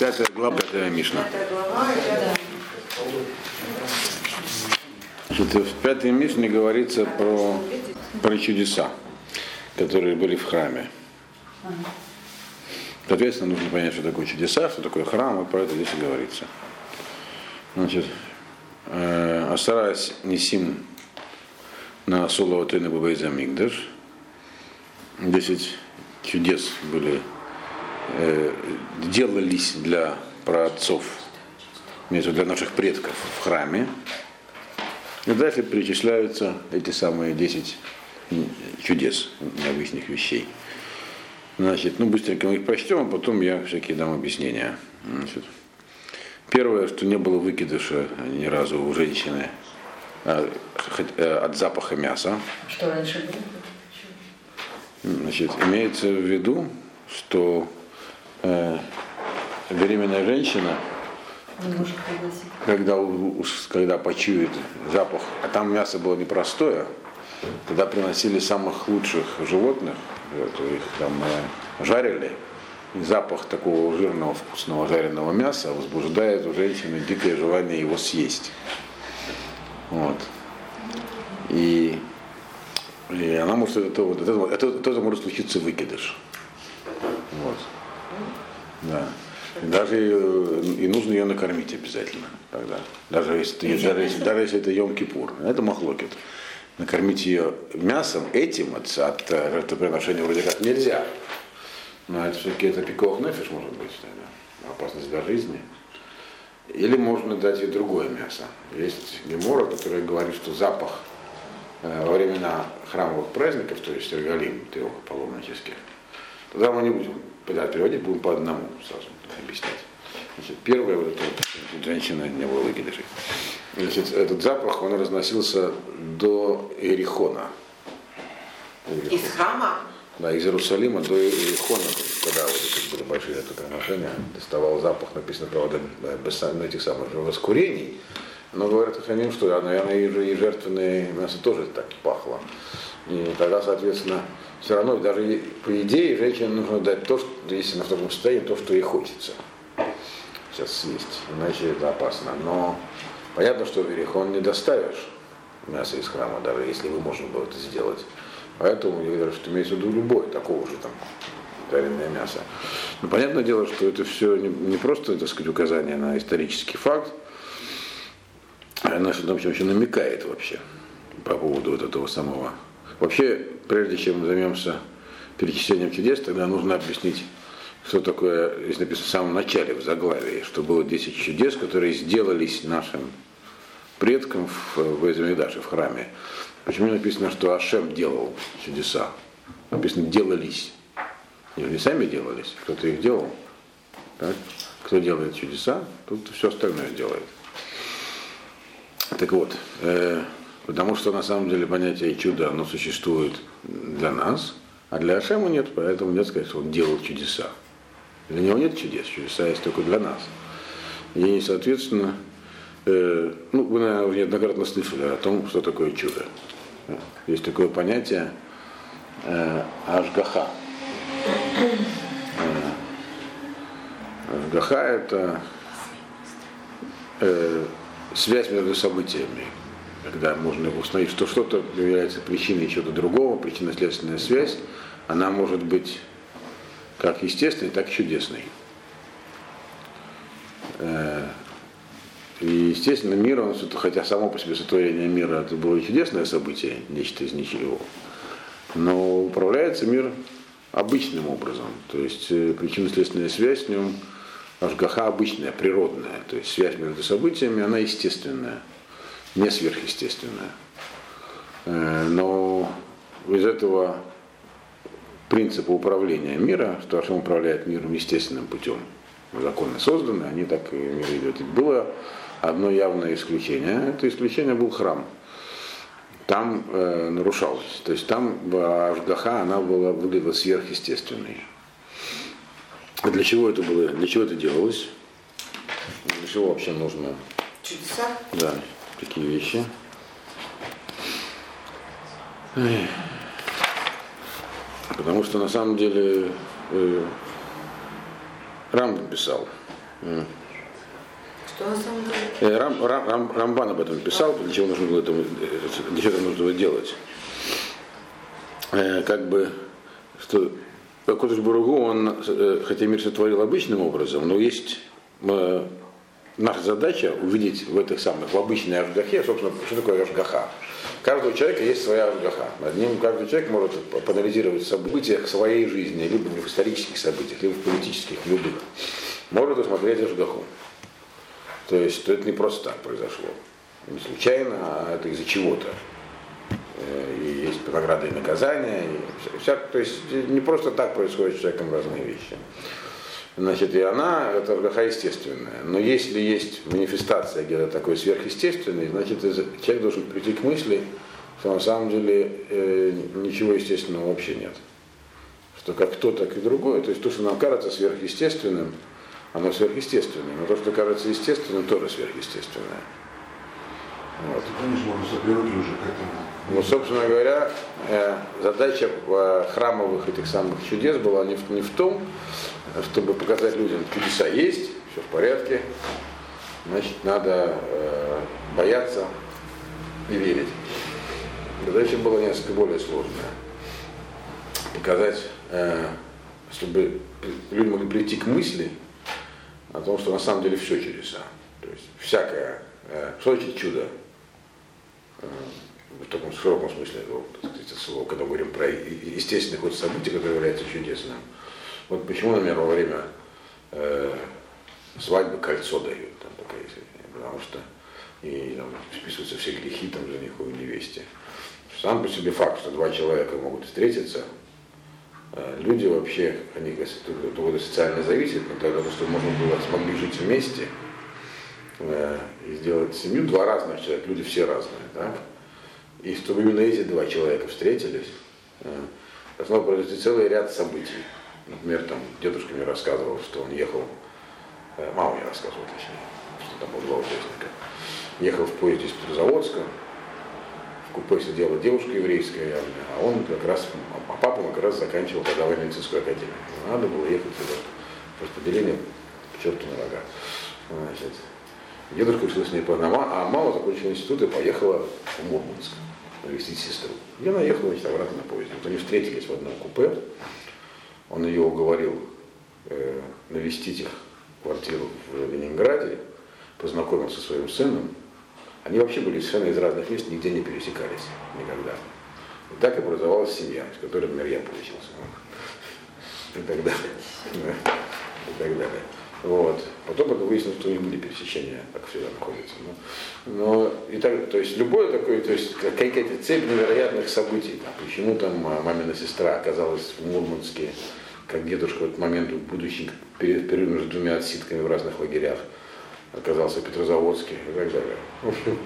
Пятая глава, пятая Мишна. Значит, в пятой Мишне говорится про, про чудеса, которые были в храме. Соответственно, нужно понять, что такое чудеса, что такое храм, и про это здесь и говорится. Значит, э, Асарас Нисим на Солова Тейна Бабейза Мигдаш. Десять чудес были, делались для праотцов, имеется для наших предков в храме. И дальше перечисляются эти самые 10 чудес, необычных вещей. Значит, ну быстренько мы их прочтем, а потом я всякие дам объяснения. Значит, первое, что не было выкидыша ни разу у женщины а, э, от запаха мяса. Что раньше было? Значит, имеется в виду, что э, беременная женщина, когда, уж- когда почует запах, а там мясо было непростое, тогда приносили самых лучших животных, их там э, жарили, и запах такого жирного вкусного жареного мяса возбуждает у женщины дикое желание его съесть. Вот. И, и она может это, вот, это, это, это, это может случиться выкидыш. Да. И даже ее- и нужно ее накормить обязательно тогда. Даже если, ты- даже если, даже если это Йом-Кипур. Это махлокет. Накормить ее мясом этим от, от э, жертвоприношения вроде как нельзя. Но это все-таки это пикох нефиш может быть тогда. Опасность для жизни. Или можно дать ей другое мясо. Есть гемора, которая говорит, что запах э, во времена храмовых праздников, то есть регалим трех паломнических, тогда мы не будем переводить, будем по одному сразу объяснять. Значит, первое, вот это вот, женщина не было выкидышей. Значит, этот запах, он разносился до Иерихона. Из храма? Да, из Иерусалима до Иерихона, когда вот эти были большие это приношения, доставал запах, написано, правда, без сам- ну, этих самых воскурений. Но говорят Ханим, что, наверное, и, же- и жертвенное мясо тоже так пахло. И тогда, соответственно, все равно, даже по идее, женщине нужно дать то, что, если она в таком состоянии, то, что ей хочется сейчас съесть, иначе это опасно. Но понятно, что в Иерихон не доставишь мясо из храма, даже если бы можно было это сделать. Поэтому я говорю, что имеется в виду любое такого же там жареное мясо. Но понятное дело, что это все не, просто, так сказать, указание на исторический факт, а на что-то вообще намекает вообще по поводу вот этого самого. Вообще, прежде чем мы займемся перечислением чудес, тогда нужно объяснить, что такое, здесь написано в самом начале, в заглавии, что было 10 чудес, которые сделались нашим предкам в, в Эзмидаше, в храме. Почему написано, что Ашем делал чудеса? Написано делались. Они не сами делались, кто-то их делал. Так? Кто делает чудеса, тут все остальное делает. Так вот, э, потому что на самом деле понятие чуда, оно существует для нас, а для Ашема нет, поэтому нет сказать, что он делал чудеса. Для него нет чудес, чудеса есть только для нас. И, соответственно, э, ну, вы, наверное, неоднократно слышали о том, что такое чудо. Есть такое понятие э, ашгаха. Э, Ашгаха – это э, связь между событиями, когда можно установить, что что-то является причиной чего-то другого, причинно-следственная связь, она может быть как естественной, так и чудесной. Э, И, естественно, мир, он, хотя само по себе сотворение мира это было чудесное событие, нечто из ничего, но управляется мир обычным образом. То есть э, причинно-следственная связь в нем ашгаха обычная, природная. То есть связь между событиями, она естественная, не сверхъестественная. Э, Но из этого принципа управления мира, что Ашем управляет миром естественным путем, законы созданы, они так и мир идет. И было одно явное исключение. Это исключение был храм. Там э, нарушалось. То есть там э, Ашгаха, она была, выглядела сверхъестественной. А для чего это было? Для чего это делалось? Для чего вообще нужно Чудеса? да, такие вещи. Потому что на самом деле э, Рамбам писал, Что на самом деле? Э, Рам, Рам, Рам- Рамбан об этом писал, для чего нужно было это, для чего это нужно было делать. Э, Как бы, что Кодыш Буругу, он, э, хотя мир сотворил обычным образом, но есть э, наша задача увидеть в этих самых, в обычной Ашгахе, собственно, что такое Ашгаха. У каждого человека есть своя Ашгаха. Над ним каждый человек может поанализировать в своей жизни, либо в исторических событиях, либо в политических, любых. Может усмотреть Ашгаху. То есть то это не просто так произошло. Не случайно, а это из-за чего-то. Э, И есть награды и наказания. И вся- то есть не просто так происходят с человеком разные вещи. Значит, и она, это РГХ естественная. Но если есть манифестация где-то такой сверхъестественной, значит, человек должен прийти к мысли, что на самом деле э, ничего естественного вообще нет. Что как то, так и другое. То есть то, что нам кажется сверхъестественным, оно сверхъестественное. Но то, что кажется естественным, тоже сверхъестественное. Вот. Ну, собственно говоря, э, задача э, храмовых этих самых чудес была не в, не в том, чтобы показать людям, чудеса есть, все в порядке, значит, надо э, бояться и верить. Задача была несколько более сложная. Показать, э, чтобы люди могли прийти к мысли о том, что на самом деле все чудеса. То есть всякое, э, что значит чудо? Э, в таком широком смысле этого так сказать, слова, когда мы говорим про естественный ход событий, который является чудесным. Вот почему, например, во время э, свадьбы кольцо дают, там такая потому что и там, списываются все грехи там жениху и невесте. Сам по себе факт, что два человека могут встретиться, э, люди вообще, они довольно социально зависят, но тогда то, что можно было, смогли жить вместе э, и сделать семью, два разных человека, люди все разные, так? И чтобы именно эти два человека встретились, э, должно произойти целый ряд событий. Например, там дедушка мне рассказывал, что он ехал, э, мама мне рассказывала, точнее, что там было два участника. Ехал в поезде из Петрозаводска, в купе сидела девушка еврейская явно, а он как раз, а папа как раз заканчивал тогда военно-медицинскую академию. Надо было ехать сюда, распределение к черту на рога. Значит, дедушка решил с ней познакомиться, а мама закончила институт и поехала в Мурманск навестить сестру. И она ехала значит, обратно на поезде. Вот они встретились в одном купе, он ее уговорил э, навестить их квартиру в Ленинграде, познакомился со своим сыном. Они вообще были совершенно из разных мест, нигде не пересекались никогда. И так и образовалась семья, из которой, например, я получился. И так далее. Да. И так далее. Вот. Потом это выяснилось, что у них были пересечения, как всегда находятся. Но, но и так, то есть любое такое, то есть какая-то цепь невероятных событий. Там, почему там а, мамина сестра оказалась в Мурманске, как дедушка в этот момент, будучи перед перерыв между двумя отсидками в разных лагерях, оказался в Петрозаводске и так далее. В общем,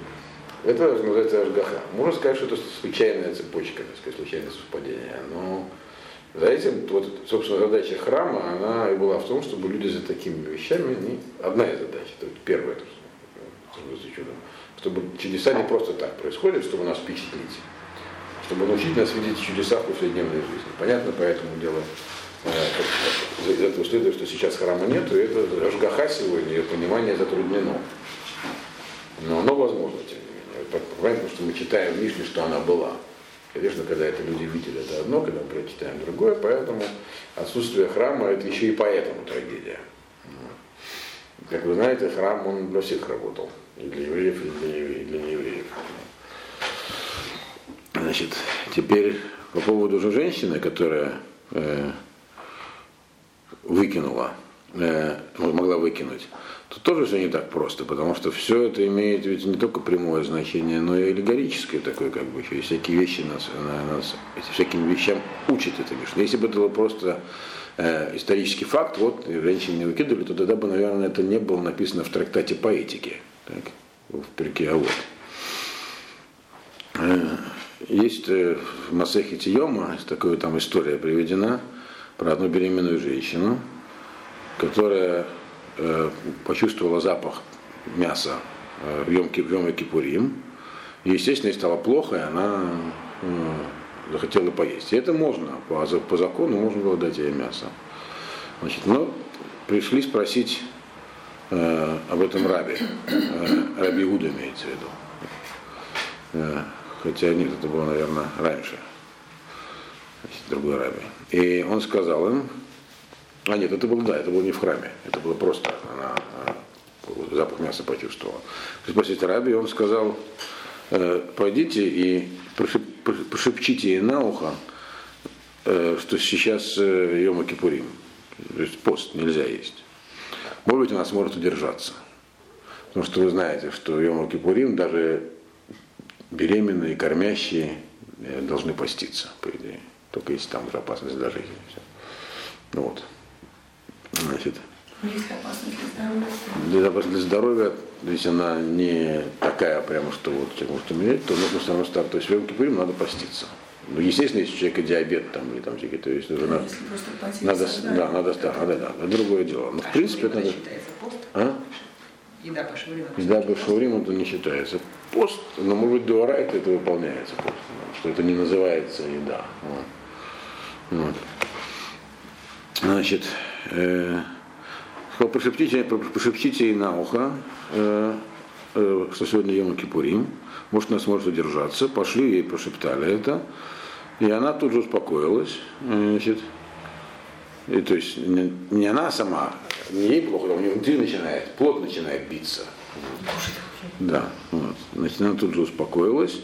это называется Ашгаха. Можно сказать, что это случайная цепочка, так сказать, случайное совпадение. Но за этим, вот, собственно, задача храма, она и была в том, чтобы люди за такими вещами, не, одна из задач, это вот первое, за чудом, чтобы чудеса не просто так происходят, чтобы нас впечатлить, чтобы научить нас видеть чудеса в повседневной жизни. Понятно, поэтому дело, э, из этого следует, что сейчас храма нет, и это Ашгаха сегодня, ее понимание затруднено. Но оно возможно, тем не менее. Понятно, что мы читаем в Мишне, что она была. Конечно, когда это люди видели, это одно, когда мы прочитаем другое, поэтому отсутствие храма это еще и поэтому трагедия. Как вы знаете, храм он для всех работал. И для евреев, и для, евре- и для неевреев. Значит, теперь по поводу же женщины, которая э, выкинула, э, могла выкинуть, тут тоже все не так просто, потому что все это имеет ведь не только прямое значение, но и аллегорическое такое, как бы, и всякие вещи нас, на- нас эти всяким вещам учит это Мишна. Если бы это был просто э, исторический факт, вот и женщин не выкидывали, то тогда бы, наверное, это не было написано в трактате по этике, так, в перке, а вот. Э, Есть э, в Масехе Тиома, такая там история приведена про одну беременную женщину, которая э, почувствовала запах мяса э, в Ки- в Йом Кипурим. И, естественно, ей стало плохо, и она э, захотела поесть. И это можно, по, по закону можно было дать ей мясо. Значит, но пришли спросить э, об этом рабе. Э, раби Иуда имеется в виду. Э, хотя нет, это было, наверное, раньше. Значит, другой раби. И он сказал им, а нет, это было, да, это было не в храме, это было просто, она, запах мяса почувствовала. Спросите раби, он сказал, э, пойдите и прошеп, прошепчите ей на ухо, э, что сейчас э, Йома Кипурим, то есть пост нельзя есть. Может быть, она сможет удержаться. Потому что вы знаете, что Йома Кипурим даже беременные, кормящие э, должны поститься, по идее. Только если там уже опасность жизни. Все. Ну вот. Значит, Есть опасность для здоровья. если она не такая прямо, что вот человек может умереть, то нужно все равно стart. То есть в Йом Кипурим надо поститься. Ну, естественно, если у человека диабет там, или там всякие, то есть уже надо, надо, да, надо, да, надо, да, это другое дело. Но в принципе это а? Еда по шаурим. Еда бывшего Рима это не считается. Пост, но может быть дуарайт это выполняется пост, что это не называется еда. Вот. Вот. Значит, э, сказал, прошептите, прошептите ей на ухо, э, э, что сегодня Йом Кипурим, может, она сможет удержаться. Пошли ей, прошептали это. И она тут же успокоилась. Значит, и, то есть не, не она сама, не ей плохо, а у нее внутри начинает, плод начинает биться. Да, вот. Значит, она тут же успокоилась.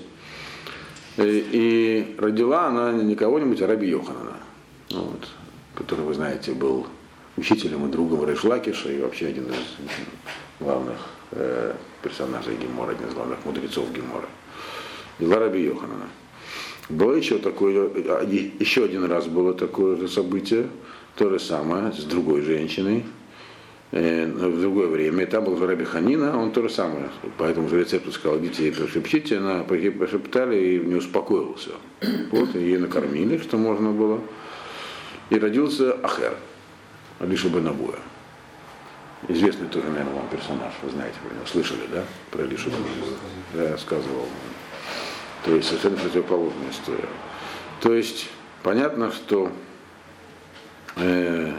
И, и родила она не кого-нибудь, а Раби Йоханана, вот, который, вы знаете, был учителем и другом Рейшлакиша и вообще один из главных э, персонажей Гемора, один из главных мудрецов Гемора. Дела Раби Йоханана. Было еще такое, а, еще один раз было такое же событие, то же самое, с другой женщиной, э, в другое время. И там был Раби Ханина, он то же самое. По этому же рецепту сказал, идите и прошепчите, она прошептали и не успокоился. Вот, и ее накормили, что можно было. И родился Ахер, Алиша Бенабуя. Известный тоже, наверное, вам персонаж, вы знаете про него, слышали, да, про Алишу Бенабуя? Да, я рассказывал. То есть совершенно противоположная история. То есть понятно, что э,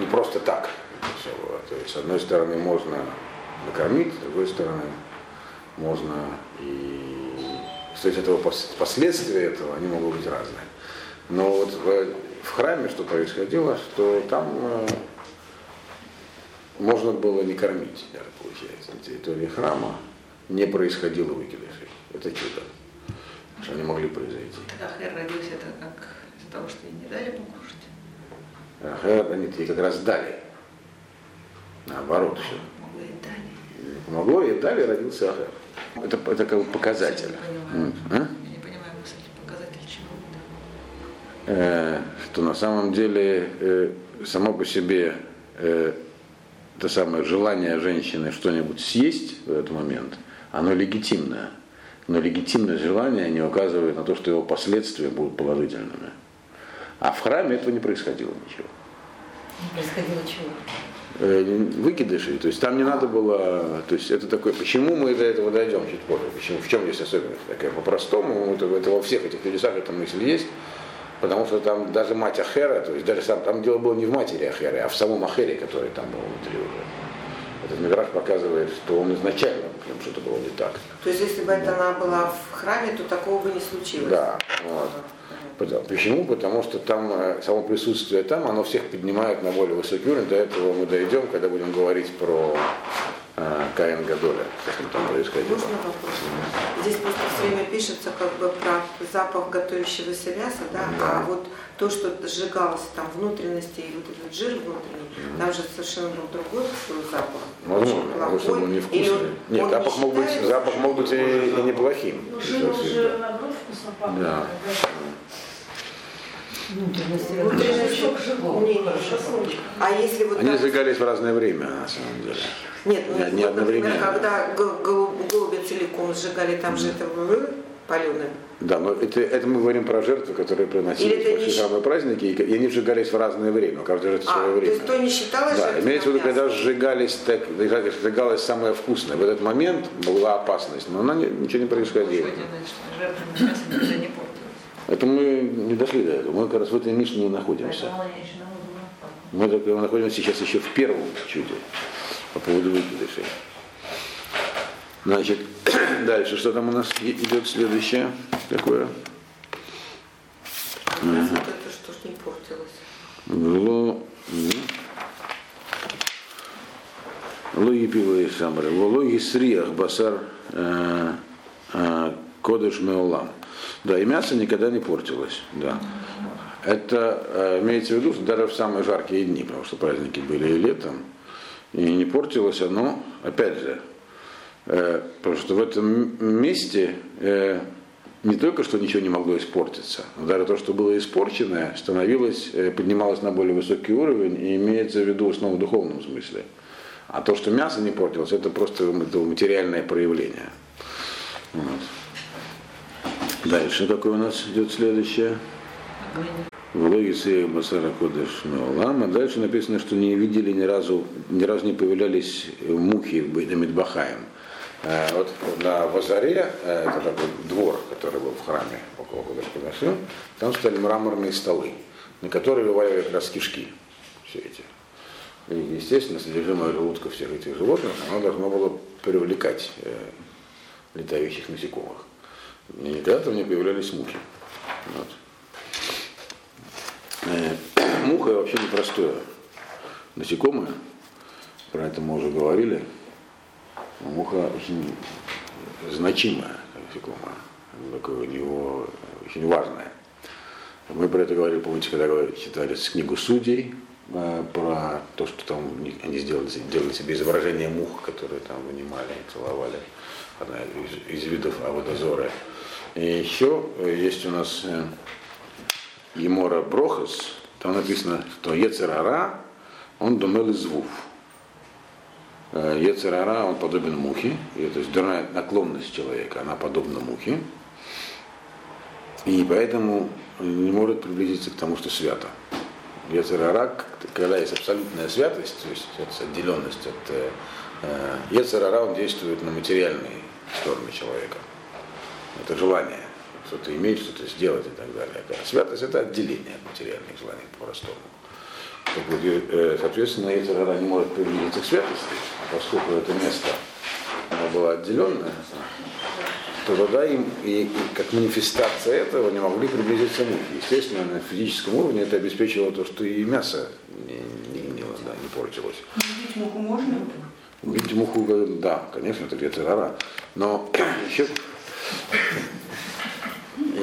не просто так это все было. То есть, с одной стороны, можно накормить, с другой стороны, можно и то есть этого пос- последствия этого, они могут быть разные. Но вот в, храме что происходило, что там э, можно было не кормить, даже получается, на территории храма не происходило выкидышей. Это чудо, что они могли произойти. Хэр родился это как из-за того, что ей не дали покушать. Ага, они тебе как раз дали. Наоборот все. Могло и дали. Помогло, и дали родился Ахер. Это, это как бы показатель. Я не понимаю. М, а? Я не понимаю мысль, показатель чего. Что на самом деле э, само по себе э, это самое желание женщины что-нибудь съесть в этот момент, оно легитимное. Но легитимное желание не указывает на то, что его последствия будут положительными. А в храме этого не происходило ничего. Происходило чего? Э, выкидышей. То есть там не надо было, то есть это такое, почему мы до этого дойдем чуть позже, почему, в чем здесь особенность такая, по-простому, это, это во всех этих чудесах эта мысль есть, потому что там даже мать Ахера, то есть даже сам, там дело было не в матери Ахеры, а в самом Ахере, который там был внутри уже. Этот Мидраж показывает, что он изначально нем что-то было не так. То есть, если бы это она была в храме, то такого бы не случилось. Да, вот. Потому- Почему? Потому что там э, само присутствие там, оно всех поднимает на более высокий уровень. До этого мы дойдем, когда будем говорить про Каин Гадоля, как он там происходило. Можно вопрос? Здесь просто все время пишется как бы про запах готовящегося мяса, да? а вот то, что сжигалось там внутренности и вот этот жир внутренний, там же совершенно был другой запах. Возможно, Очень потому что он. Или невкусный. он- Нет, он запах не мог быть, запах мог быть и, и неплохим. Ну, жир уже наоборот вкусно пахнет. Да. Внутренности Внутренности живого. А если вот Они так- сжигались в разное время, на самом деле. Нет, ну, Не- не вот, например, одновременно. когда гол- гол- голубя целиком сжигали, там же это паленым. Да, но это, это мы говорим про жертвы, которые приносились Или это в щ- храмовые праздники, и, и они сжигались в разное время, у каждой жертвы А, свое то время. есть то не считалось Да, имеется в виду, когда сжигались, так, сжигалось самое вкусное. В этот момент была опасность, но она ничего не происходило. Сегодня, значит, жертвенное мясо никогда не портилось. Это мы не дошли до этого. Мы как раз в этой Мишне не находимся. Мы так- находимся сейчас еще в первом чуде по поводу выкидышей. Значит, дальше, что там у нас идет следующее такое? Как раз вот это что ж не портилось. Вло... Логи пива и самры. Вологи сриях басар э, э, кодыш меолам. Да, и мясо никогда не портилось. Да. Это э, имеется в виду, что даже в самые жаркие дни, потому что праздники были и летом, и не портилось оно, опять же, э, потому что в этом месте э, не только что ничего не могло испортиться, но даже то, что было испорченное, становилось, э, поднималось на более высокий уровень и имеется в виду основном в духовном смысле. А то, что мясо не портилось, это просто материальное проявление. Вот. Дальше какое у нас идет следующее? В логике Басара Кодыш Меолам. А дальше написано, что не видели ни разу, ни разу не появлялись мухи в Бейдамидбахаем. Вот на Вазаре, э, это такой двор, который был в храме около Кодыш там стояли мраморные столы, на которые вываливали как раз кишки все эти. И, естественно, содержимое желудка всех этих животных, оно должно было привлекать э, летающих насекомых. И никогда там не появлялись мухи. Вот. Э, Муха вообще непростое насекомое, про это мы уже говорили. Муха очень значимая насекомое, такое у него очень важное. Мы про это говорили, помните, когда читали книгу судей, э, про то, что там у они сделали, делали себе изображение мух, которые там вынимали и целовали. Одна из, из видов Аводозора. И еще э, есть у нас э, Емора Брохас, там написано, что Ецерара, он думал из звук. Ецерара, он подобен мухе, то есть дурная наклонность человека, она подобна мухе, и поэтому не может приблизиться к тому, что свято. Ецерара, когда есть абсолютная святость, то есть отделенность от э, э, Ецерара, он действует на материальные стороны человека. Это желание что-то иметь, что-то сделать и так далее. А святость это отделение от материальных желаний по-простому. Э, Соответственно, Ецерара не может приблизиться к святости, а поскольку это место оно было отделенное, то тогда им и, и как манифестация этого не могли приблизиться мухи. Естественно, на физическом уровне это обеспечивало то, что и мясо не, не, гнило, да, не портилось. Убить муху можно? Убить муху, да, конечно, это где-то гора. Но еще,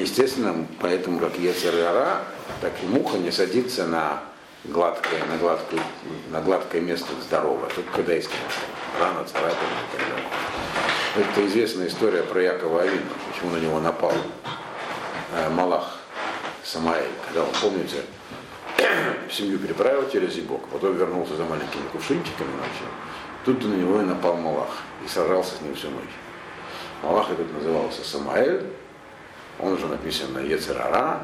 естественно, поэтому как Ецерара, так и муха не садится на гладкое, на гладкое, на гладкое место здоровое, только когда есть рана, царапина и так далее. Это известная история про Якова Авина, почему на него напал э, Малах Самаэль, когда он, помните, семью переправил через Ебок, потом вернулся за маленькими кувшинчиками ночью. Тут на него и напал Малах и сражался с ним всю ночь. Малах этот назывался Самаэль, он уже написан на Ецерара,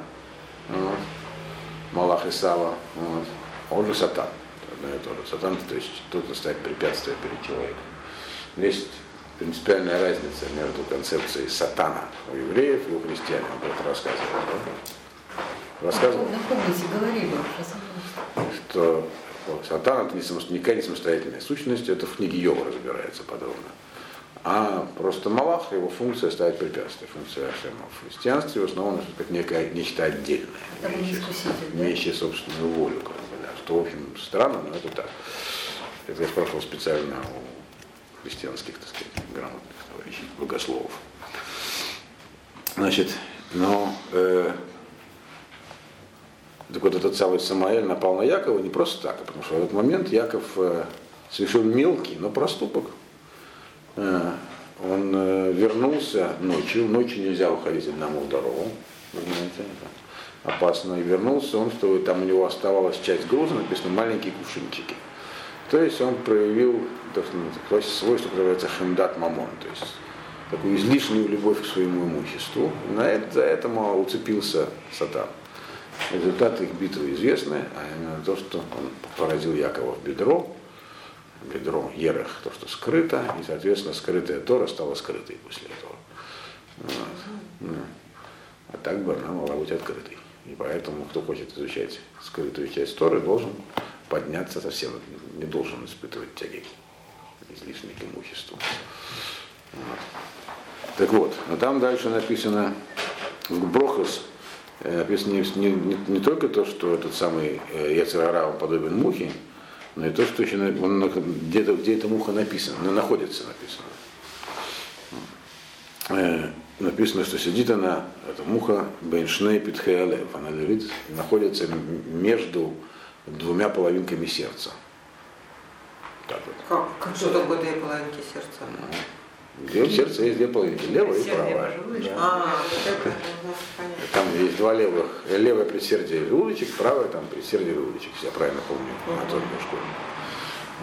вот, Малах Исава, вот, он же Сатан. Одно и то же. Сатан, то есть тот, кто ставит препятствия перед человеком. Есть принципиальная разница между концепцией сатана у евреев и у христиан. Он про это рассказывал. да? Рассказывал, На комнате говорили что сатан это не никакая не самостоятельная сущность, это в книге Йова разбирается подробно. А просто Малах, его функция ставить препятствия. Функция Ашема в христианстве в основном это как некое нечто отдельное, имеющее, имеющее собственную волю. Как бы, да. Что, в общем, странно, но это так. Это я спрашивал специально у христианских, так сказать, грамотных товарищей, богословов. Значит, но э, так вот этот самый Самаэль напал на Якова не просто так, а потому что в этот момент Яков э, совершил мелкий, но проступок. Э, он э, вернулся ночью, ночью нельзя уходить одному в дорогу, это опасно. И вернулся он, что там у него оставалась часть груза, написано маленькие кувшинчики. То есть он проявил свойство, которое называется хемдат мамон, то есть такую излишнюю любовь к своему имуществу. На это, этому уцепился сатан. Результаты их битвы известны, а именно то, что он поразил Якова в бедро, бедро Ерех, то, что скрыто, и, соответственно, скрытая Тора стала скрытой после этого. Вот. Ну. А так бы она могла быть открытой. И поэтому, кто хочет изучать скрытую часть Торы, должен подняться совсем не должен испытывать тяги излишне к имуществу. Вот. Так вот, но там дальше написано в Брохас, э, написано не, не, не, только то, что этот самый э, Яцерара подобен мухе, но и то, что еще он где-то, где эта муха написана, она находится написано. Э, написано, что сидит она, эта муха, Беншней Питхеалев, она лежит, находится между двумя половинками сердца. Так вот. Как, как что такое две половинки сердца? Где в сердце есть две половинки, левая и правая. пожилые, А. Там есть два левых, э, левое предсердие желудочек, правое там предсердие желудочек, если я правильно помню, анатомию школе.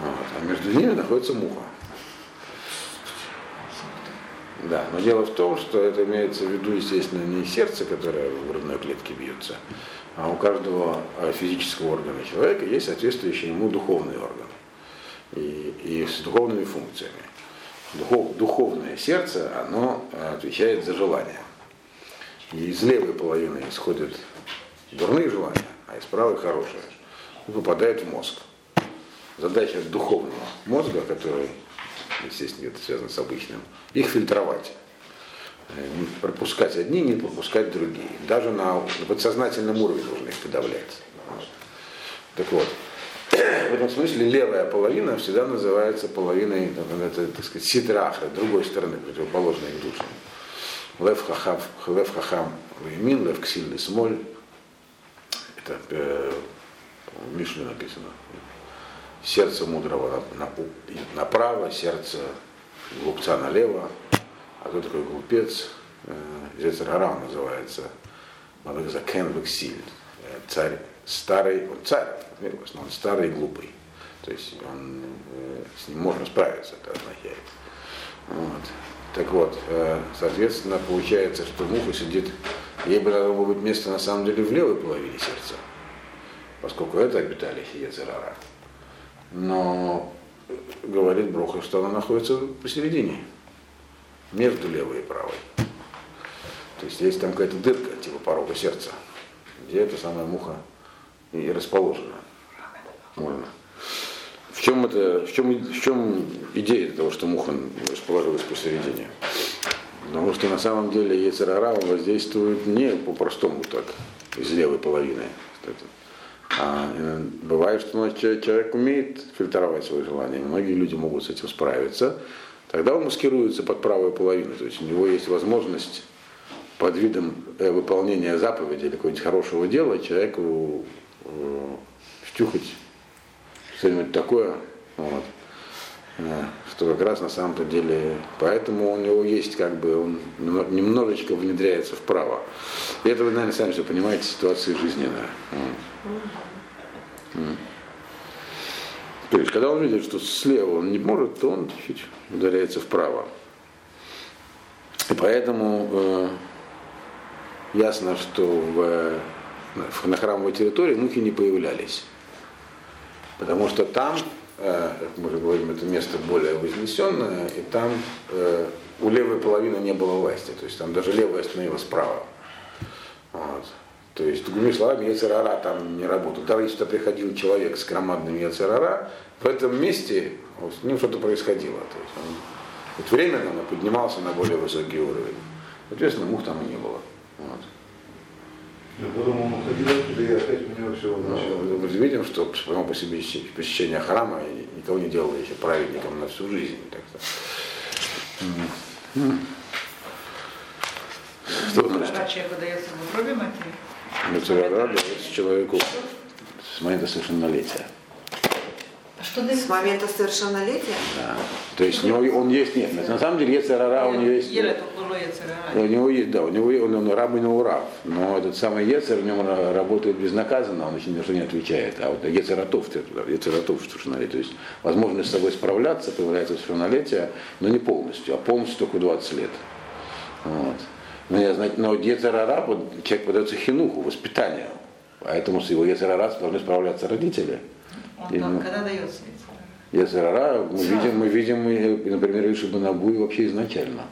Вот. А между ними находится муха. Да, но дело в том, что это имеется в виду, естественно, не сердце, которое в грудной клетке бьется, а у каждого э, физического органа человека есть соответствующий ему духовный орган. И, и с духовными функциями. Духов, духовное сердце, оно э, отвечает за желания. И из левой половины исходят дурные желания, а из правой хорошие. И попадает в мозг. Задача духовного мозга, который, естественно, это связано с обычным, их фильтровать. Э, пропускать одни, не пропускать другие. Даже на подсознательном уровне нужно их подавлять. Так вот, в этом смысле левая половина всегда называется половиной, там, это, так сказать, ситраха, другой стороны, противоположной душам. Лев хахам, лев хахам веймин, лев ксильный смоль. Это э, в Мишле написано. Сердце мудрого на- на- направо, сердце глупца налево. А кто такой глупец? Зецерара называется. Мавекзакен вексиль. Э, Царь старый, он царь, но он старый и глупый. То есть он, э, с ним можно справиться, это означает. Вот. Так вот, э, соответственно, получается, что муха сидит, ей бы надо было быть место на самом деле в левой половине сердца, поскольку это обитали Ецерара. Но говорит Броха, что она находится посередине, между левой и правой. То есть есть там какая-то дырка, типа порога сердца, где эта самая муха и расположена. Можно. В чем, это, в, чем, в чем идея того, что муха расположилась посередине? Потому что на самом деле Ецерара воздействует не по-простому так, из левой половины. А э, бывает, что ну, че- человек умеет фильтровать свои желания. Многие люди могут с этим справиться. Тогда он маскируется под правую половину. То есть у него есть возможность под видом э, выполнения заповеди или какого-нибудь хорошего дела человеку втюхать что-нибудь такое, вот, э, что как раз на самом-то деле, поэтому у него есть как бы, он немно- немножечко внедряется вправо. И это вы, наверное, сами все понимаете, ситуация жизненная. То есть, когда он видит, что слева он не может, то он чуть ударяется вправо. И поэтому э, ясно, что э, в- на храмовой территории мухи не появлялись. Потому что там, э, как мы уже говорим, это место более вознесенное, и там э, у левой половины не было власти. То есть там даже левая становилась справа. Вот. То есть, другими словами, Яцерара там не работал. Даже если приходил человек с громадным Яцерара, в этом месте вот, с ним что-то происходило. То есть он вот временно он поднимался на более высокий уровень. Соответственно, мух там и не было. Вот. Я подумал, он ходил оттуда, и опять у него все Ну, возвращалось. мы же видим, что само по себе посещение- храма никого не делало еще праведником на всю жизнь. Так что. Что значит? А человеку дается в утробе матери? Дается человеку с момента совершеннолетия. Что С момента совершеннолетия? Да. То есть у него он есть, нет, на самом деле Ецерара у него есть. У него есть, да, у него есть- он, он раб и не урав, но этот самый Ецер в нем ра- работает безнаказанно, он очень ни на что не отвечает. А вот Ецератов, Ецератов в совершеннолетии, то есть возможность с собой справляться появляется в совершеннолетие, но не полностью, а полностью только в 20 лет. Вот. Но, я, знаю, но Ецерара, вот, человек подается хинуху, воспитанию, поэтому с его Ецерара должны справляться родители. Он когда дается яцерара? Мы видим, мы видим, и, например, Ишу Банагуи вообще изначально.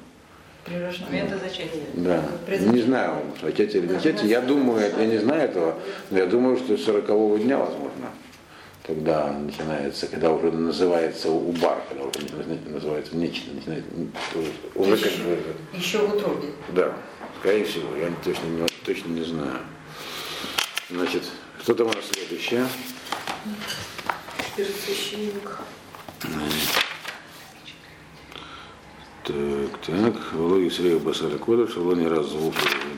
При момента зачатия. Да. Не знаю, зачатие или не зачатие. Я думаю, я не знаю этого, но я думаю, что с 40 дня возможно. когда начинается, когда уже называется убар, когда уже называется нечто, начинает, уже как бы, Еще в утробе. да, скорее всего, я точно не, точно не знаю. Значит, что там у нас следующее? Первосвященник. Так, так, Вело Исрея Басара Кодыш, Вело не раз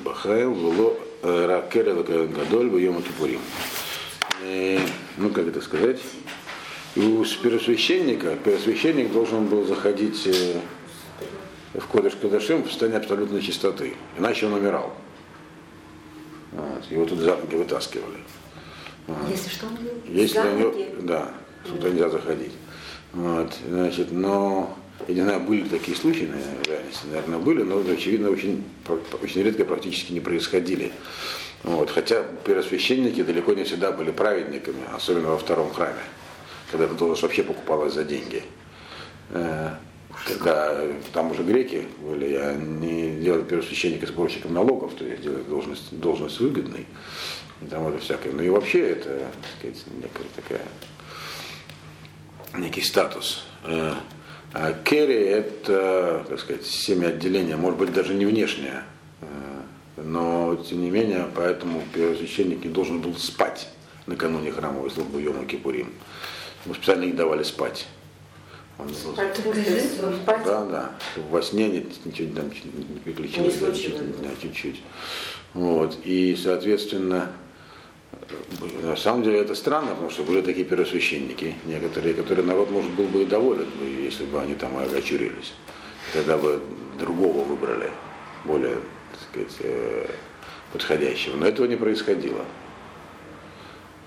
Бахайл, Вело Ракера Гадоль, Йома Кипурим. Э, Ну, как это сказать? У первосвященника, первосвященник должен был заходить э, в Кодыш Кадашим в состоянии абсолютной чистоты, иначе он умирал. Вот, Его тут за руки вытаскивали. Если что, он? Если За руки? да, туда нельзя заходить. Вот, значит, но я не знаю, были ли такие случаи, наверное, в реальности, наверное, были, но очевидно очень, очень редко практически не происходили. Вот, хотя первосвященники далеко не всегда были праведниками, особенно во втором храме, когда эта должность вообще покупалась за деньги. Э, Когда там уже греки были, они делали первосвященника сборщиком налогов, то есть делали должность, должность выгодной. И там это всякое. Ну и вообще это, так сказать, некая такая некий статус. Э, А керри это, так сказать, семя отделения, может быть, даже не внешнее, э, но тем не менее, поэтому первосвященник не должен был спать накануне храмовой службы Йома Кипурим. Ему специально не давали спать. Он был- Спать да, да. Во сне ни- ничего там не приключилось. Не да, чуть-чуть. Вот. И, соответственно, на самом деле это странно, потому что были такие первосвященники, некоторые, которые народ, может, был бы и доволен, если бы они там огочурились. Тогда бы другого выбрали, более, так сказать, э, подходящего. Но этого не происходило.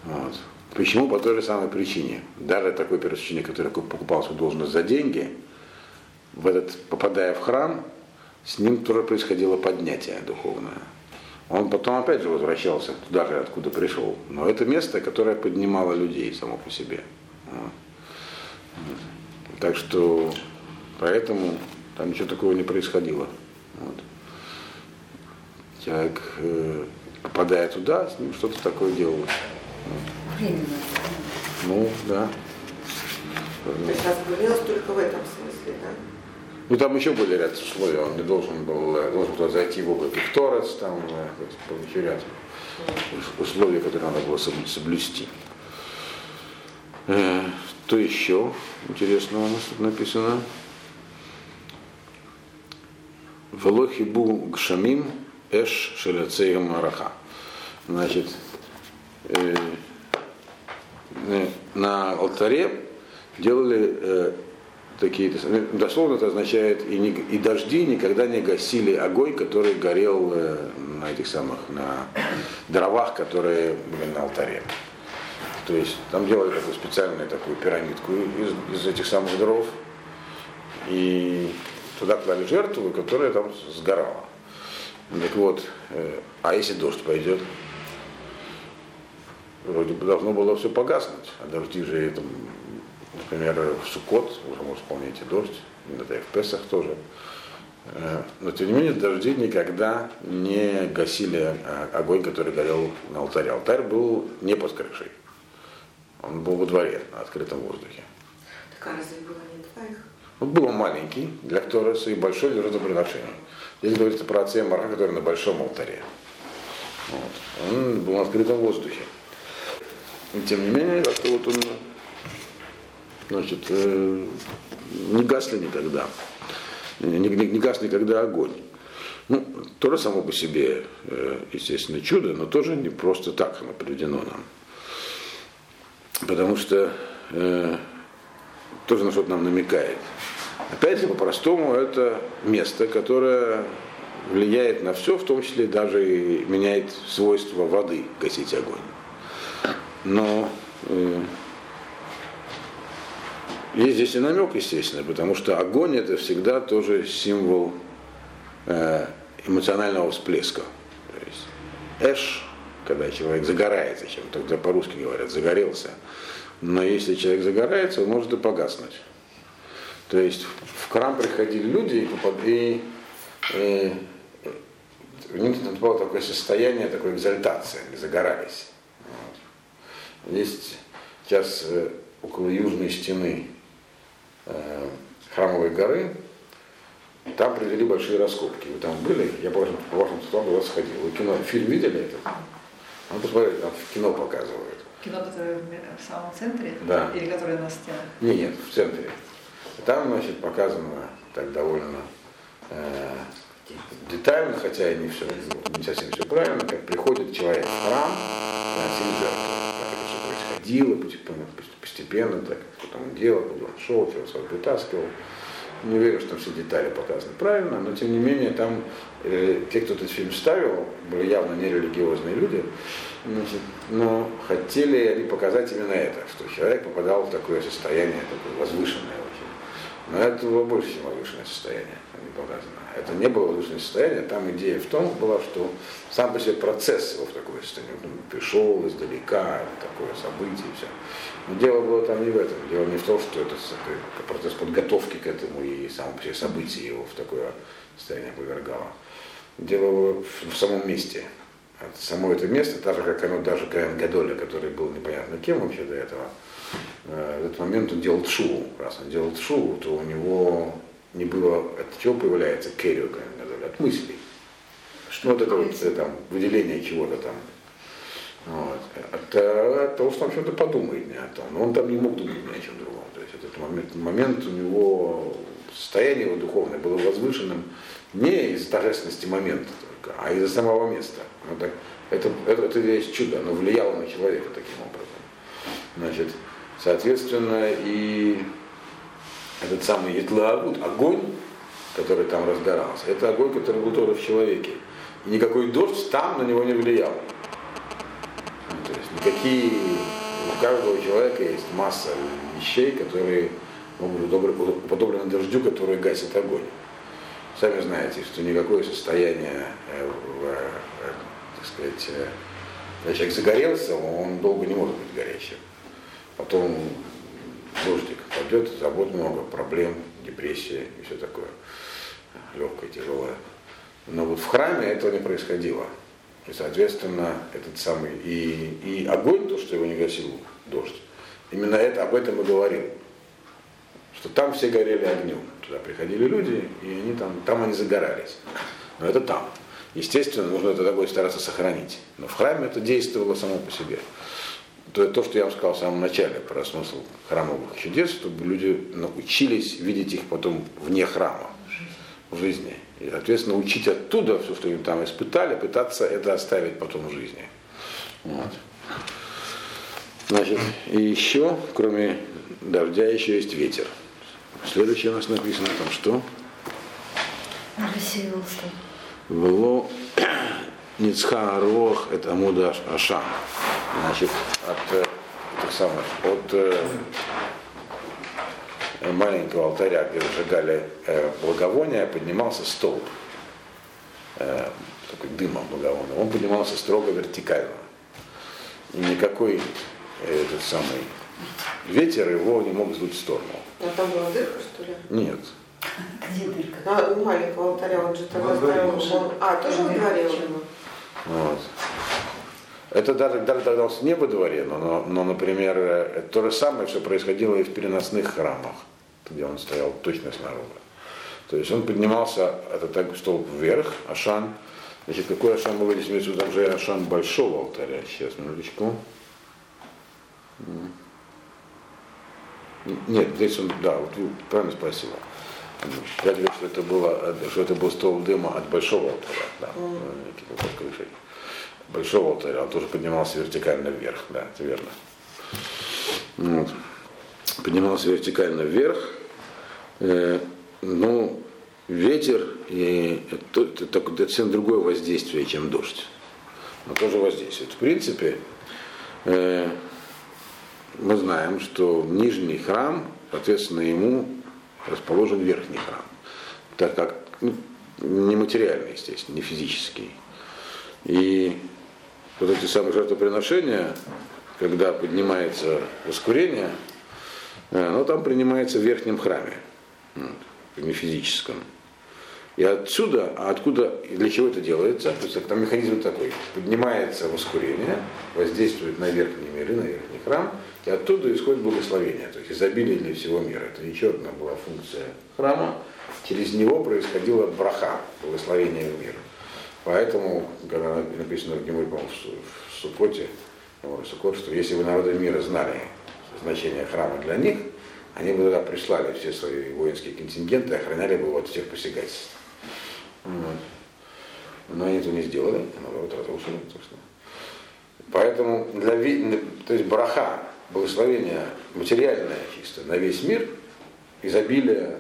Вот. Почему? По той же самой причине. Даже такой первосвященник, который покупал свою должность за деньги, в этот, попадая в храм, с ним тоже происходило поднятие духовное. Он потом опять же возвращался туда же, откуда пришел. Но это место, которое поднимало людей само по себе. Вот. Вот. Так что поэтому там ничего такого не происходило. Вот. Человек, э, попадая туда, с ним что-то такое делалось. Временно. Ну, да. То есть разгулялась только в этом смысле, да? Ну там еще были ряд условий, он не должен был, э, должен был зайти в облако Торец, там э, был еще ряд условий, которые надо было соб- соблюсти. Э, Что еще интересного у нас тут написано? Велохибу гшамим эш шеляцея мараха. Значит, э, на алтаре делали э, такие, ну, дословно это означает, и, не- и дожди никогда не гасили огонь, который горел э, на этих самых, на дровах, которые были на алтаре. То есть там делали такую специальную такую пирамидку из, из этих самых дров, и туда клали жертву, которая там сгорала. Так вот, э, а если дождь пойдет? Вроде бы должно было все погаснуть, а дожди же, там, например, в Суккот, уже может вполне идти дождь, иногда и в Песах тоже. Э, Но тем не менее дожди никогда не гасили э, огонь, который горел на алтаре. Алтарь был не под крышей. Он был во дворе, на открытом воздухе. Так а разве было не два их? Он был жертвоприношения для Ктороса и большой для жертвоприношения. Здесь говорится про отца Мараха, который на большом алтаре. Вот. Он был на открытом воздухе. И тем не менее, как-то вот он значит, э, не гасли никогда. Не, не, не гас никогда огонь. Ну, тоже само по себе, э, естественно, чудо, но тоже не просто так оно приведено нам. Потому что э, тоже на что-то нам намекает. Опять же, по-простому, это место, которое влияет на все, в том числе даже и меняет свойства воды гасить огонь. Но э, есть здесь и намек, естественно, потому что огонь это всегда тоже символ э, эмоционального всплеска. То есть эш, когда человек загорается чем-то, тогда по-русски говорят, загорелся. Но если человек загорается, он может и погаснуть. То есть в храм приходили люди и, и, и, у них было такое состояние, такой экзальтации, они загорались. Вот. Есть сейчас э, около южной стены э, храмовой горы, там провели большие раскопки. Вы там были? Я по вашим, по вашим словам туда сходил. Вы кино, фильм видели это? Ну, посмотрите, там в кино показывают. Кино, которое в в самом центре? Да. Или которое на стенах? Не, нет, в центре. Там, значит, показано так довольно э, детально, хотя и не все, не совсем все правильно, как приходит человек в храм, приносить жертву. Происходило постепенно, постепенно, так, что там он делал, куда он шел, чего свой вытаскивал. Не уверен, что все детали показаны правильно, но тем не менее там э, те, кто этот фильм ставил, были явно нерелигиозные люди, значит, но хотели они показать именно это, что человек попадал в такое состояние, такое возвышенное очень. Но это было больше, чем возвышенное состояние, не показано. Это не было возвышенное состояние, там идея в том была, что сам по себе процесс его в такое состояние. Он пришел издалека, такое событие, все. Но дело было там не в этом. Дело не в том, что это процесс подготовки к этому и само по себе событие его в такое состояние повергало. Дело было в самом месте. Само это место, так же, как оно даже Каин Гадоля, который был непонятно кем вообще до этого, э, в этот момент он делал шоу. Раз он делал шоу, то у него не было, от чего появляется керио Каин Гадоля? От мыслей. Ну, вот это вот там, выделение чего-то там. Вот. От, от того, что он что-то подумает не о том. Но он там не мог думать ни о чем другом. То есть этот момент, момент у него, состояние его духовное было возвышенным не из торжественности момента только, а из-за самого места. Ну, так, это, это, это есть чудо, оно влияло на человека таким образом. Значит, соответственно, и этот самый Етлаагут, огонь, который там разгорался, это огонь, который был тоже в человеке. И никакой дождь там на него не влиял. Ну, то есть никакие, у каждого человека есть масса вещей, которые могут быть уподоблены дождю, который гасит огонь. Сами знаете, что никакое состояние, э, э, так сказать, э, когда человек загорелся, он долго не может быть горячим. Потом дождик пойдет, забот много, проблем, депрессия и все такое. Легкое, тяжелое. Но вот в храме этого не происходило. И, соответственно, этот самый и, и огонь, то, что его не гасил дождь, именно это, об этом и говорил. Что там все горели огнем. Туда приходили люди, и они там, там они загорались. Но это там. Естественно, нужно это такое стараться сохранить. Но в храме это действовало само по себе. То, то, что я вам сказал в самом начале про смысл храмовых чудес, чтобы люди научились видеть их потом вне храма, в жизни. И, соответственно, учить оттуда все, что они там испытали, пытаться это оставить потом в жизни. Вот. Значит, и еще, кроме дождя, еще есть ветер. Следующее у нас написано там что? Рассеивался. Вело Ницха Рох, это Амуда Ашан. Значит, от, э, этих самых, от э, маленького алтаря, где зажигали э, благовония, поднимался столб. Э, такой дымом благовония. Он поднимался строго вертикально. И никакой э, этот самый ветер его не мог сдуть в сторону. А там была дырка, что ли? Нет. Где дырка? А у маленького алтаря он же тогда он- А, тоже он? Вот. Это даже, даже тогда не во дворе, но, но, но, например, э, то же самое, что происходило и в переносных храмах, где он стоял точно снаружи. То есть он поднимался, это так столб вверх, Ашан. Значит, какой Ашан мы здесь имеется в виду? Там же Ашан большого алтаря. Сейчас, минуточку. Нет, здесь он, да, вот вы правильно спросила. Я говорю, что это, было, что это был столб дыма от большого алтаря, да, типа под крышей. Большого алтаря, он тоже поднимался вертикально вверх, да, это верно. Вот. Поднимался вертикально вверх, э, ну, ветер, и это, это, это совсем другое воздействие, чем дождь. Но тоже воздействует. В принципе, э, мы знаем, что нижний храм, соответственно, ему расположен верхний храм, так как ну, нематериальный, естественно, не физический. И вот эти самые жертвоприношения, когда поднимается воскурение, э, оно там принимается в верхнем храме, не физическом. И отсюда, а откуда, для чего это делается? То есть там механизм такой. Поднимается воскурение, воздействует на верхние миры, на верхний храм, и оттуда исходит благословение, то есть изобилие для всего мира. Это еще одна была функция храма. Через него происходила браха, благословение в мир. Поэтому, когда написано в по-моему, в Сукоте, Сукот, что если бы народы мира знали значение храма для них, они бы тогда прислали все свои воинские контингенты охраняли бы его от всех посягательств. Вот. Но они этого не сделали, наоборот, разрушили. Собственно. Поэтому для, то есть браха, благословение материальное чисто на весь мир, изобилие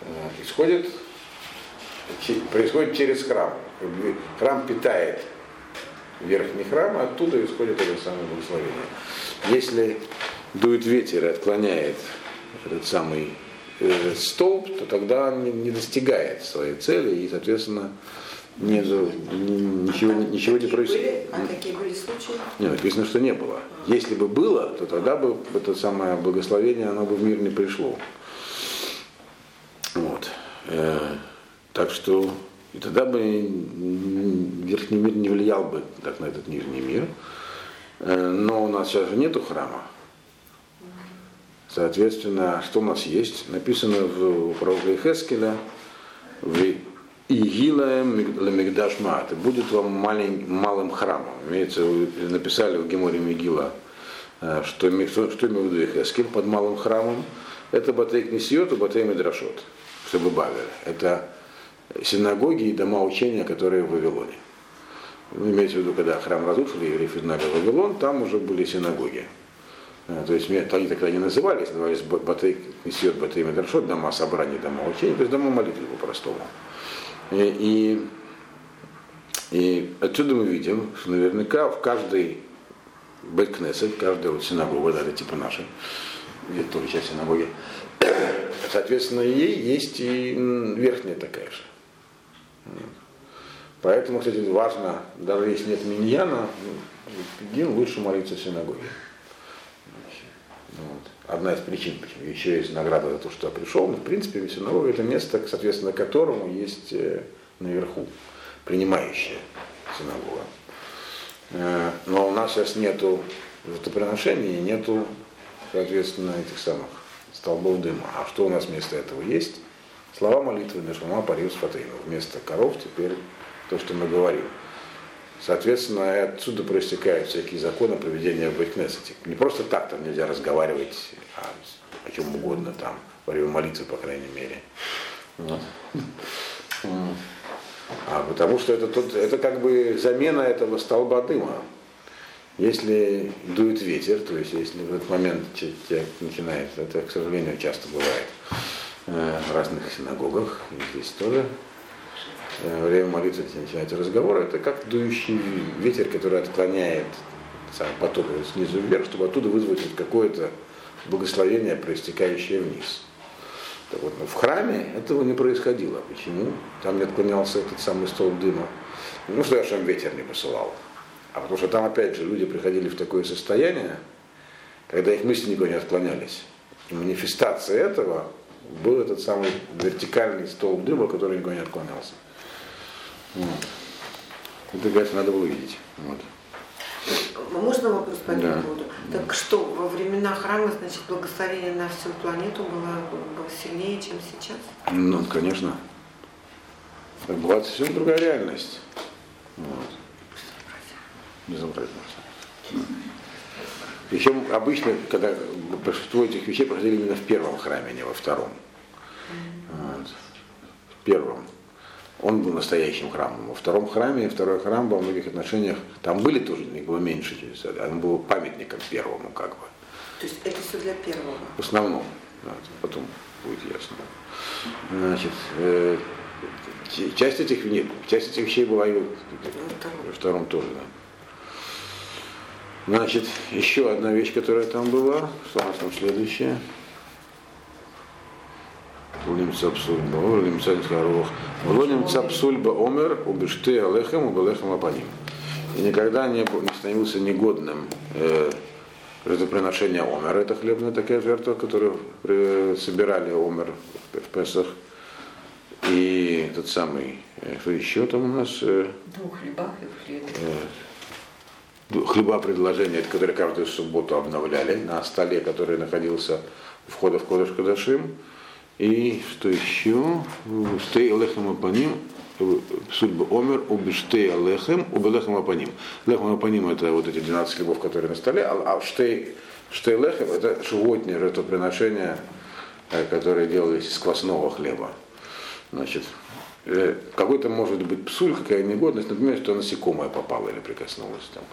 э, исходит, происходит через храм. Храм питает верхний храм, а оттуда исходит это самое благословение. Если дует ветер и отклоняет этот самый столб, то тогда он не, не достигает своей цели и, соответственно, не, ничего, ничего не происходит. А какие были случаи? Нет, написано, что не было. Если бы было, то тогда бы это самое благословение, оно бы в мир не пришло. Вот. Э, так что и тогда бы верхний мир не влиял бы так на этот нижний мир. Э, но у нас сейчас же нету храма. Соответственно, что у нас есть? Написано в пророка Хескеля, в Игилаем Мигдашма, это будет вам малень, малым храмом. Имеется, написали в Геморе Мигила, э, что, что, что имел в виду Хескель под малым храмом. Это Батей Кнесиот и Батей Медрашот, чтобы Бавер. Это синагоги и дома учения, которые в Вавилоне. Ну, имеется в виду, когда храм разрушили, евреев изгнали в Вавилон, там уже были синагоги. Э, то есть они тогда не назывались, назывались Батей Несет, Батей Медрашот, дома собраний, дома учения, то есть дома молитвы по-простому. И, и, и отсюда мы видим, что наверняка в каждой Бэткнесет, каждая вот синагога, да, типа наша, где тоже часть синагоги, соответственно, ей есть и верхняя такая же. Поэтому, кстати, важно, даже если нет миньяна, Пидин лучше молиться в синагоге. Вот. Одна из причин, почему еще есть награда за то, что я пришел. Но, в принципе, синагога это место, соответственно, которому есть э, наверху принимающая синагога. Э, но у нас сейчас нету жертвоприношений, нету, соответственно, этих самых столбов дыма. А что у нас вместо этого есть? Слова молитвы Нешама Париус Фатейну. Вместо коров теперь то, что мы говорим. Соответственно, отсюда проистекают всякие законы проведения в Бейкнесете. Не просто так там нельзя разговаривать о, о чем угодно там, во время молитвы, по крайней мере. А потому что это, тут, это как бы замена этого столба дыма. Если дует ветер, то есть если в этот момент тебя начинает, это, к сожалению, часто бывает э, в разных синагогах, здесь тоже, время молитвы начинается разговор, это как дующий ветер, который отклоняет сам поток снизу вверх, чтобы оттуда вызвать какое-то благословение, проистекающее вниз. Так вот, но в храме этого не происходило. Почему? Там не отклонялся этот самый столб дыма. Ну, что я сам ветер не посылал. А потому что там, опять же, люди приходили в такое состояние, когда их мысли никуда не отклонялись. И манифестация этого был этот самый вертикальный столб дыма, который никуда не отклонялся. Вот. Это, конечно, надо было видеть. Вот. Можно вопрос по этому да. поводу? Так что, во времена храма, значит, благословение на всю планету было, было сильнее, чем сейчас? Ну, конечно. Так была совсем другая реальность. Вот. Безобразно. Причем обычно, когда большинство этих вещей проходили именно в первом храме, а не во втором. Вот. В первом он был настоящим храмом. Во втором храме, второй храм во многих отношениях, там были тоже, их было меньше, он был памятником первому как бы. То есть это все для первого? В основном, да, потом будет ясно. Значит, э, часть этих нет, часть этих вещей была и во втором тоже, да. Значит, еще одна вещь, которая там была, что у нас там следующее. Улимца псульба, улимца нискарох. Улимца псульба омер, убешты алехем, убелехем апаним. И никогда не, не становился негодным э, жертвоприношение омер. Это хлебная такая жертва, которую собирали омер в Песах. И этот самый, э, что еще там у нас, э, Двух в хлебе. э, хлеба предложения, которые каждую субботу обновляли на столе, который находился у входа в Кодыш Кадашим. И что еще? Стей лехем апаним, судьба омер, убиштей лехем, убелехем апаним. Лехем апаним это вот эти 12 хлебов, которые на столе, а а штей, штей лехем это животные жертвоприношения, э, которые делались из квасного хлеба. Значит, э, какой-то может быть псуль, какая негодность, например, что насекомое попало или прикоснулось, там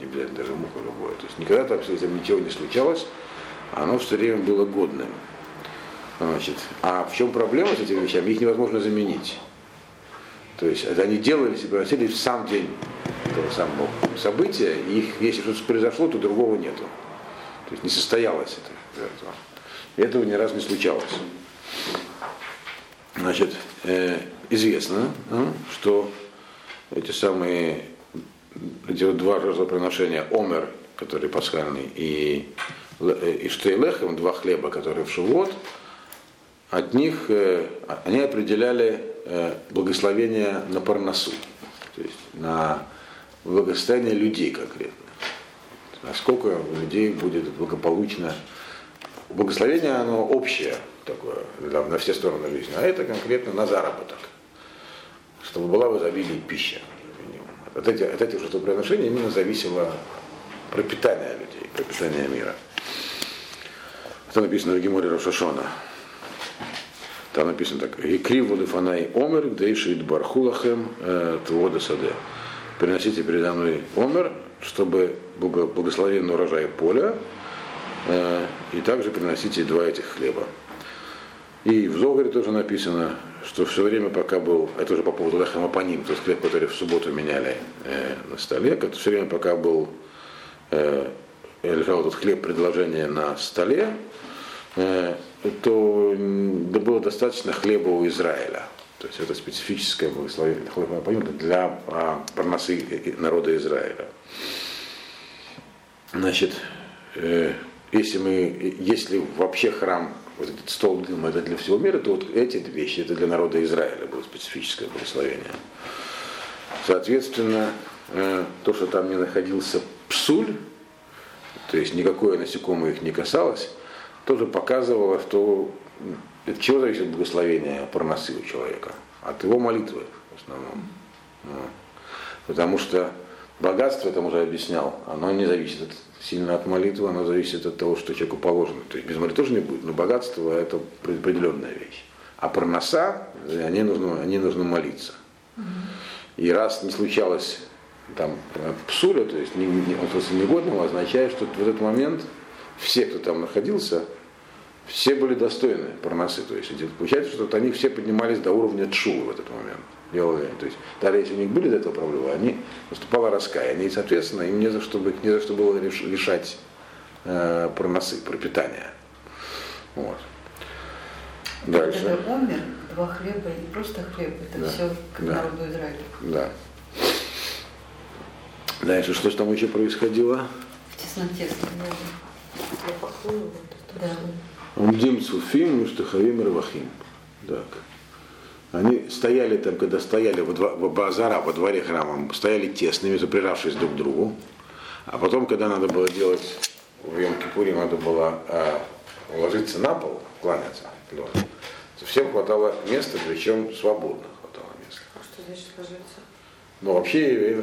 не обязательно даже муха любое. То есть никогда там с этим ничего не случалось, оно все время было годным. Значит, а в чем проблема с этими вещами? Их невозможно заменить. То есть они делались и приносили в сам день этого самого события, и их, если что-то произошло, то другого нету. То есть не состоялось это. И этого ни разу не случалось. Значит, э, известно, э, что эти самые эти вот два жертвоприношения, омер, который пасхальный, и, э, и штейлехем, два хлеба, которые в Шивот, от них э, они определяли э, благословение на парносу, то есть на благосостояние людей конкретно. Насколько у людей будет благополучно. Благословение, оно общее такое, на все стороны жизни, а это конкретно на заработок, чтобы была в изобилии пища. От этих, от этих жертвоприношений именно зависело пропитание людей, пропитание мира. Это написано в Геморе Рошашона. Там написано так. И криву лифанай омер, дейшит бархулахем э, твода саде. Приносите передо мной омер, чтобы благо- благословенный урожай поля, э, и также приносите два этих хлеба. И в Зогаре тоже написано, что все время, пока был, это уже по поводу лехема паним, тот хлеб, который в субботу меняли э, на столе, это все время, пока был, э, лежал этот хлеб предложения на столе, э, то было достаточно хлеба у Израиля. То есть это специфическое благословение для а, парносы народа Израиля. Значит, э, если мы, если вообще храм, вот этот стол дыма, это для всего мира, то вот эти вещи, это для народа Израиля было специфическое благословение. Соответственно, э, то, что там не находился псуль, то есть никакое насекомое их не касалось, тоже показывало, что м, от чего зависит благословение парносы у человека? От его молитвы в основном. Вот. Потому что богатство, я там уже объяснял, оно не зависит от- сильно от молитвы, оно зависит от того, что человеку положено. То есть без молитвы тоже не будет, но богатство это определенная вещь. А парноса, они нужно, они нужно молиться. И раз не случалось там э, псуля, то есть не, не, он просто негодного, означает, что в этот момент все, кто там находился, все были достойны парносы. То есть получается, что вот они все поднимались до уровня тшулы в этот момент. Делали, то есть, даже если у них были до этого проблемы, они наступало раскаяние. И, соответственно, им не за что, не за что было реш- лишать э, парносы, пропитания. Вот. Дальше. Это умер, два хлеба и просто хлеб. Это Да. все к Да. народу Израиля. Да. Дальше, что там еще происходило? В тесноте. Умдим Суфим, Муштахавим и Равахим. Так. Они стояли там, когда стояли во, дво- во базара, во дворе храма, стояли тесными, заприравшись друг к другу. А потом, когда надо было делать в йом кипуре надо было а, ложиться на пол, кланяться, то всем хватало места, причем свободно хватало места. А что значит ложиться? Но вообще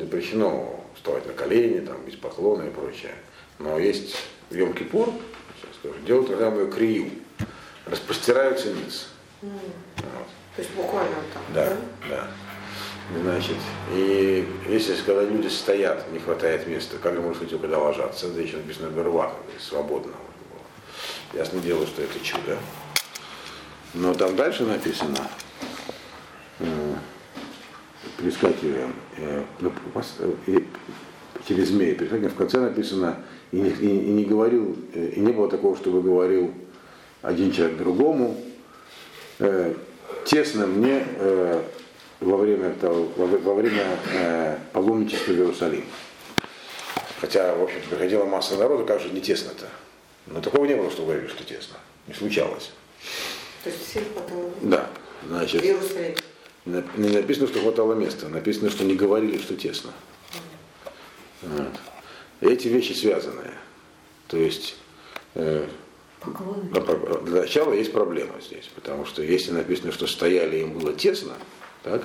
запрещено вставать на колени, там, без поклона и прочее. Но есть в йом кипур сейчас скажу, делают так называемую крию, распростираются низ. Вот. То есть буквально вот так, Да, да. Значит, и если когда люди стоят, не хватает места, как же может быть, когда ложатся? Это еще написано берва, свободно. Ясно дело, что это чудо. Но там дальше написано, э, перескакиваем, э, через змеи, перескакиваем, в конце написано, и не, и- и не говорил, э, и не было такого, чтобы говорил один человек другому, э, тесно мне э, во время, того, во, во время э, паломничества в Иерусалим. Хотя, в общем-то, приходила масса народу, как же не тесно-то. Но такого не было, что говорили, что тесно. Не случалось. То есть всем хватало. Да. В Значит, Иерусалиме. не нап- не написано, что хватало места, написано, что не говорили, что тесно. Вот. Эти вещи связанные. То есть э, для начала есть проблема здесь, потому что если написано, что стояли им было тесно, так,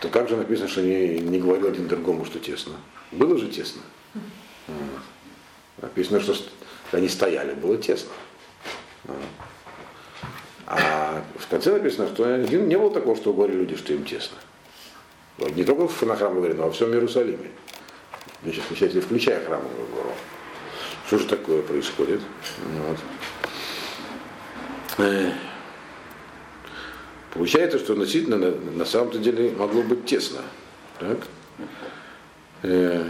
то как же написано, что не, не говорил один другому, что тесно? Было же тесно. Вот. Написано, что они стояли, было тесно. Вот. А в конце написано, что не было такого, что говорили люди, что им тесно. Вот Не только в- храмовой горе, но во всем Иерусалиме. Значит, включая, включая храмовую гору. Что же такое происходит? Вот. Э, Получается, что действительно на, на самом-то деле могло быть тесно. Так? Э,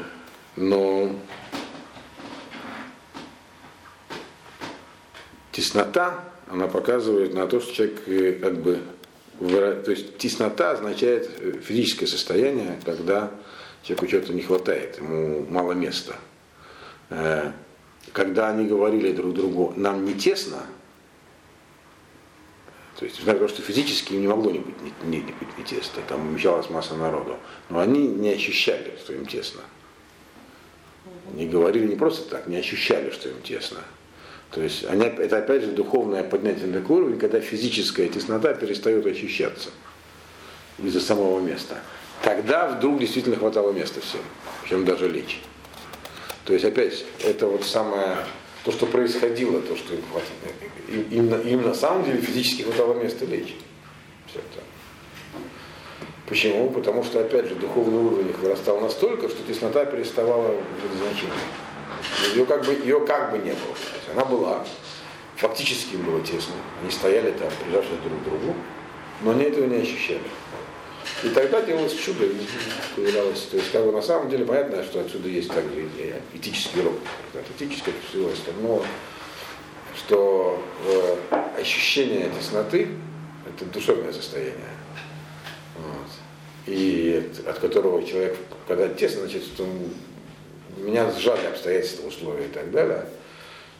но теснота, она показывает на то, что человек э, как бы то есть теснота означает э, физическое состояние, когда человеку чего-то не хватает, ему мало места. Э, Когда они говорили друг другу, нам не тесно, то есть, несмотря на то, что физически им не могло не быть не, не- не не тесно, там умещалась масса народу, но они не ощущали, что им тесно. Не говорили не просто так, не ощущали, что им тесно. То есть они, это опять же духовное поднятие на уровень, когда физическая теснота перестает ощущаться из-за самого места. Тогда вдруг действительно хватало места всем, причем даже лечь. То есть опять это вот самое, то, что происходило, то, что им хватило. Им, им им на самом деле физически хватало места лечь. Все это. Почему? Потому что, опять же, духовный уровень их вырастал настолько, что теснота переставала быть значением. Ее как бы, ее как бы не было. Она была, фактически им было тесно. Они стояли там, прижавшись друг к другу, но они этого не ощущали. И тогда делалось чудо, и появлялось. То есть, как бы на самом деле понятно, что отсюда есть также и этический урок, этическое всего остального, что э, ощущение тесноты – это душевное состояние. Вот. И от, от которого человек, когда тесно, значит, что меня сжали обстоятельства, условия и так далее.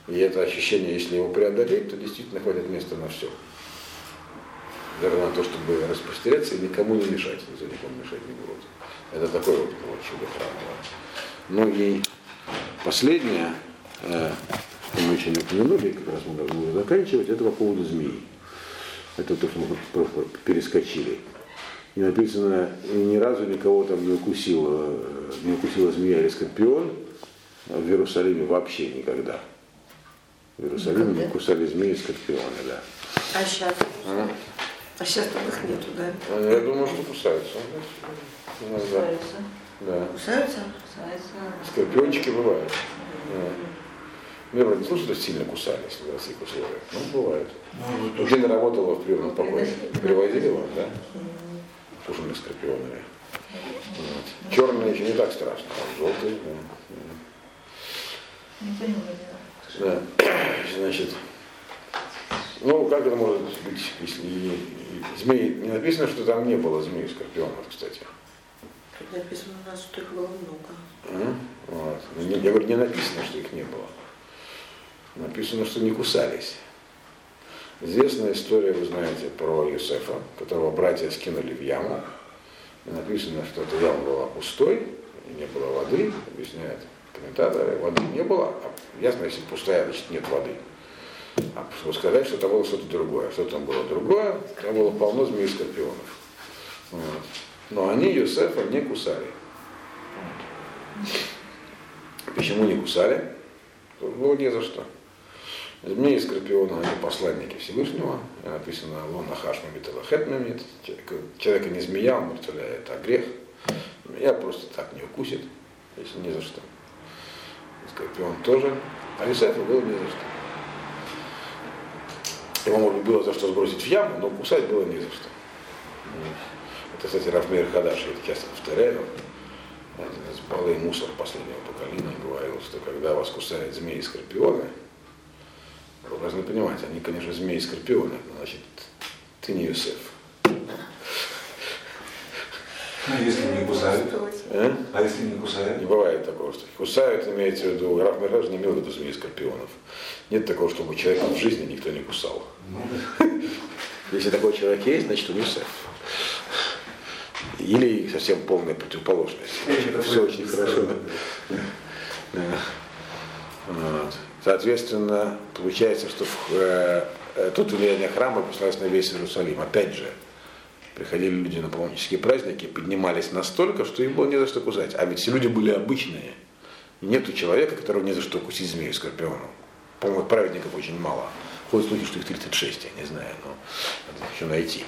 И это ощущение, если его преодолеть, то действительно хватит места на все. Даже на то, чтобы распространяться и никому не мешать, за никому мешать не будут. Это такое вот, вот чудо храмовое. Ну и последнее, э, что мы еще не упомянули, как раз мы должны уже заканчивать, это по поводу змеи. Это то, что мы перескочили. И написано, ни разу никого там не укусила, э, не укусила змея или скорпион в Иерусалиме вообще никогда. В Иерусалиме не кусали змеи и скорпионы, да. А сейчас? А сейчас там их нету, да? Ну, Я думаю, что кусаются. Иногда. Кусаются. Да. Кусаются? Кусаются. Скорпиончики бывают. Да. Ну, я вроде не слышал, что сильно кусались в таких условиях. Ну, бывает. Ну, Елена работала в приемном покое. Привозили вам, да? Кушали скорпионами. Вот. Черные еще не так страшно, а желтые, да. Да. Значит, ну, как это может быть, если змеи, не написано, что там не было змей и скорпионов, кстати. Написано у нас, что их было много. Вот. Ну, не- Я говорю, не написано, что их не было. Написано, что не кусались. Известная история, вы знаете, про Юсефа, которого братья скинули в яму. И написано, что эта яма была пустой, и не было воды, объясняют комментаторы, воды не было. А ясно, если пустая, значит нет воды. Чтобы сказать, что там было что-то другое. Что там было другое, там было полно змей и скорпионов. Вот. Но они Юсефа не кусали. Почему не кусали? Было не за что. Змеи и скорпионы, они посланники Всевышнего. Написано Лона Хашма Миталахет Мемит. Человека не змея, он представляет, а грех. Змея просто так не укусит, если не за что. Скорпион тоже. А Юсефу было не за что. Его, может было за что сбросить в яму, но кусать было не за что. Это, кстати, Рафмейр Хадаши это часто повторяю. Один из Балей Мусор последнего поколения говорил, что когда вас кусают змеи и скорпионы, вы должны понимать, они, конечно, змеи и скорпионы, но, значит, ты не Юсеф. А если не кусают? А? А если не кусают? Не бывает такого, что кусают, имеется в виду, Раф Мираж не имел в виду змеи и скорпионов. Нет такого, чтобы человека в жизни никто не кусал. Если такой человек есть, значит Юсеф. Или совсем полная противоположность. Все очень хорошо. Вот. Соответственно, получается, что э, э, тут влияние храма послалось на весь Иерусалим. Опять же, приходили люди на паломнические праздники, поднимались настолько, что им было не за что кусать. А ведь все люди были обычные. Нету человека, которого не за что кусить змею скорпионом. По-моему, праведников очень мало. Ходят слухи, что их 36, я не знаю, но надо еще найти.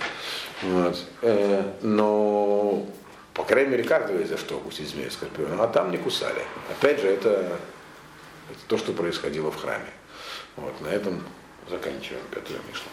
Вот. Э, но, по крайней мере, каждого за что укусить змею скорпиона, а там не кусали. Опять же, это, это то, что происходило в храме. Вот, на этом заканчиваем пятую Мишлу.